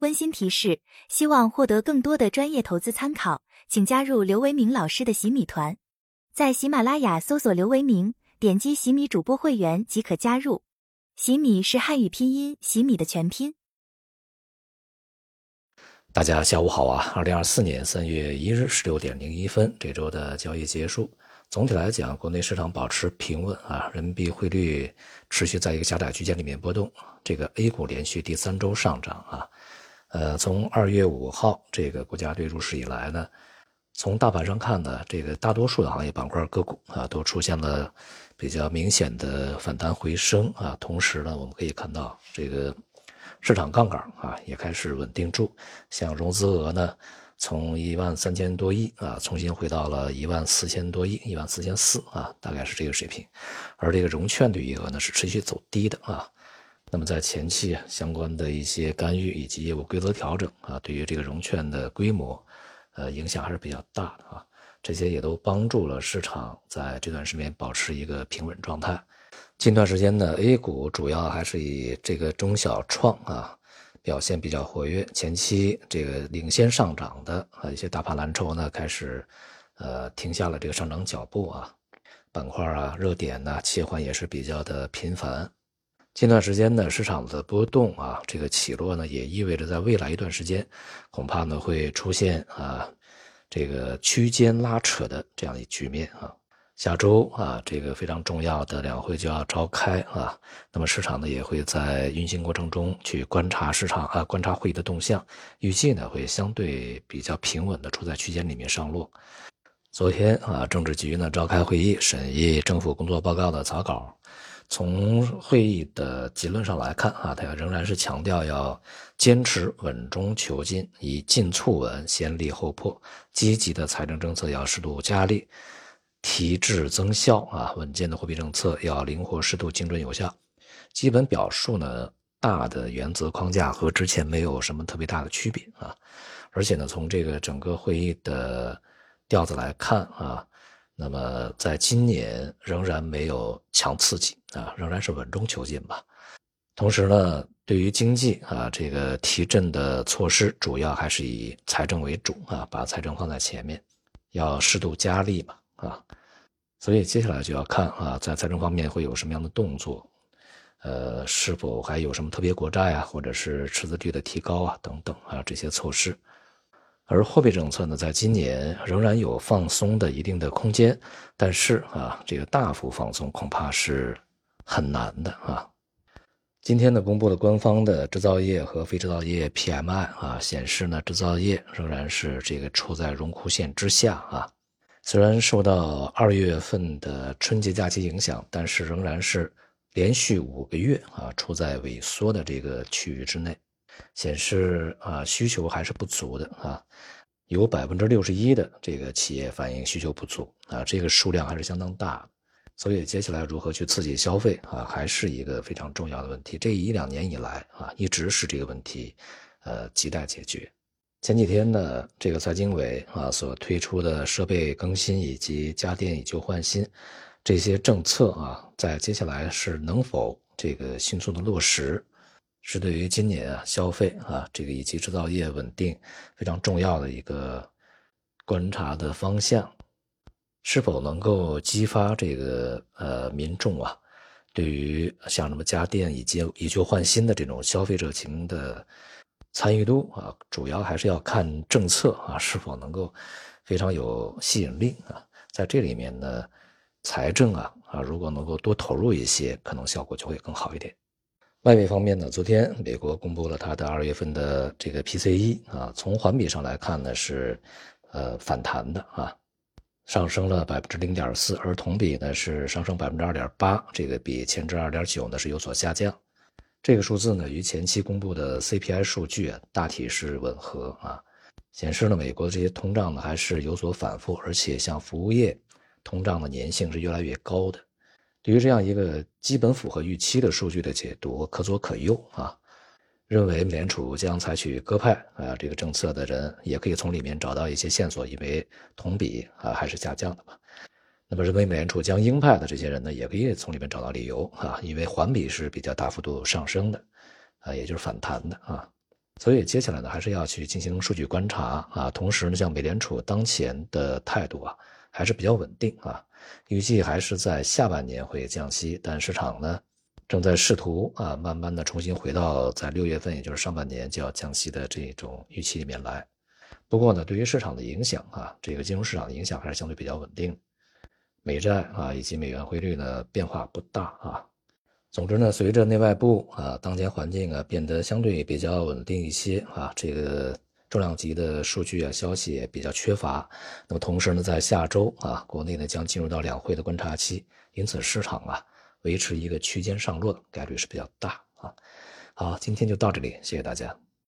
温馨提示：希望获得更多的专业投资参考，请加入刘维明老师的洗米团，在喜马拉雅搜索刘维明，点击洗米主播会员即可加入。洗米是汉语拼音洗米的全拼。大家下午好啊！二零二四年三月一日十六点零一分，这周的交易结束。总体来讲，国内市场保持平稳啊，人民币汇率持续在一个狭窄区间里面波动。这个 A 股连续第三周上涨啊。呃，从二月五号这个国家队入市以来呢，从大盘上看呢，这个大多数的行业板块个股啊，都出现了比较明显的反弹回升啊。同时呢，我们可以看到这个市场杠杆啊也开始稳定住，像融资额呢，从一万三千多亿啊，重新回到了一万四千多亿，一万四千四啊，大概是这个水平。而这个融券的余额呢，是持续走低的啊。那么在前期啊，相关的一些干预以及业务规则调整啊，对于这个融券的规模，呃，影响还是比较大的啊。这些也都帮助了市场在这段时间保持一个平稳状态。近段时间呢，A 股主要还是以这个中小创啊表现比较活跃。前期这个领先上涨的啊一些大盘蓝筹呢，开始呃停下了这个上涨脚步啊，板块啊热点呢切换也是比较的频繁。近段时间呢，市场的波动啊，这个起落呢，也意味着在未来一段时间，恐怕呢会出现啊，这个区间拉扯的这样一局面啊。下周啊，这个非常重要的两会就要召开啊，那么市场呢也会在运行过程中去观察市场啊，观察会议的动向，预计呢会相对比较平稳的处在区间里面上落。昨天啊，政治局呢召开会议，审议政府工作报告的草稿。从会议的结论上来看，啊，它仍然是强调要坚持稳中求进，以进促稳，先立后破，积极的财政政策要适度加力，提质增效，啊，稳健的货币政策要灵活适度、精准有效。基本表述呢，大的原则框架和之前没有什么特别大的区别啊，而且呢，从这个整个会议的调子来看，啊。那么，在今年仍然没有强刺激啊，仍然是稳中求进吧。同时呢，对于经济啊，这个提振的措施主要还是以财政为主啊，把财政放在前面，要适度加力嘛啊。所以接下来就要看啊，在财政方面会有什么样的动作，呃，是否还有什么特别国债啊，或者是赤字率的提高啊等等啊这些措施。而货币政策呢，在今年仍然有放松的一定的空间，但是啊，这个大幅放松恐怕是很难的啊。今天呢，公布了官方的制造业和非制造业 PMI 啊，显示呢，制造业仍然是这个处在荣枯线之下啊。虽然受到二月份的春节假期影响，但是仍然是连续五个月啊，处在萎缩的这个区域之内。显示啊，需求还是不足的啊，有百分之六十一的这个企业反映需求不足啊，这个数量还是相当大，所以接下来如何去刺激消费啊，还是一个非常重要的问题。这一两年以来啊，一直是这个问题，呃，亟待解决。前几天呢，这个财经委啊所推出的设备更新以及家电以旧换新这些政策啊，在接下来是能否这个迅速的落实？是对于今年啊消费啊这个以及制造业稳定非常重要的一个观察的方向，是否能够激发这个呃民众啊对于像什么家电以及以旧换新的这种消费热情的参与度啊，主要还是要看政策啊是否能够非常有吸引力啊，在这里面呢，财政啊啊如果能够多投入一些，可能效果就会更好一点。外围方面呢，昨天美国公布了它的二月份的这个 PCE 啊，从环比上来看呢是，呃反弹的啊，上升了百分之零点四，而同比呢是上升百分之二点八，这个比前值二点九呢是有所下降。这个数字呢与前期公布的 CPI 数据大体是吻合啊，显示呢美国这些通胀呢还是有所反复，而且像服务业通胀的粘性是越来越高的。对于这样一个基本符合预期的数据的解读，可左可右啊。认为美联储将采取鸽派啊这个政策的人，也可以从里面找到一些线索，因为同比啊还是下降的嘛。那么认为美联储将鹰派的这些人呢，也可以从里面找到理由啊，因为环比是比较大幅度上升的啊，也就是反弹的啊。所以接下来呢，还是要去进行数据观察啊。同时呢，像美联储当前的态度啊，还是比较稳定啊，预计还是在下半年会降息，但市场呢正在试图啊，慢慢的重新回到在六月份，也就是上半年就要降息的这种预期里面来。不过呢，对于市场的影响啊，这个金融市场的影响还是相对比较稳定，美债啊以及美元汇率呢变化不大啊。总之呢，随着内外部啊当前环境啊变得相对比较稳定一些啊，这个重量级的数据啊消息也比较缺乏。那么同时呢，在下周啊，国内呢将进入到两会的观察期，因此市场啊维持一个区间上落的概率是比较大啊。好，今天就到这里，谢谢大家。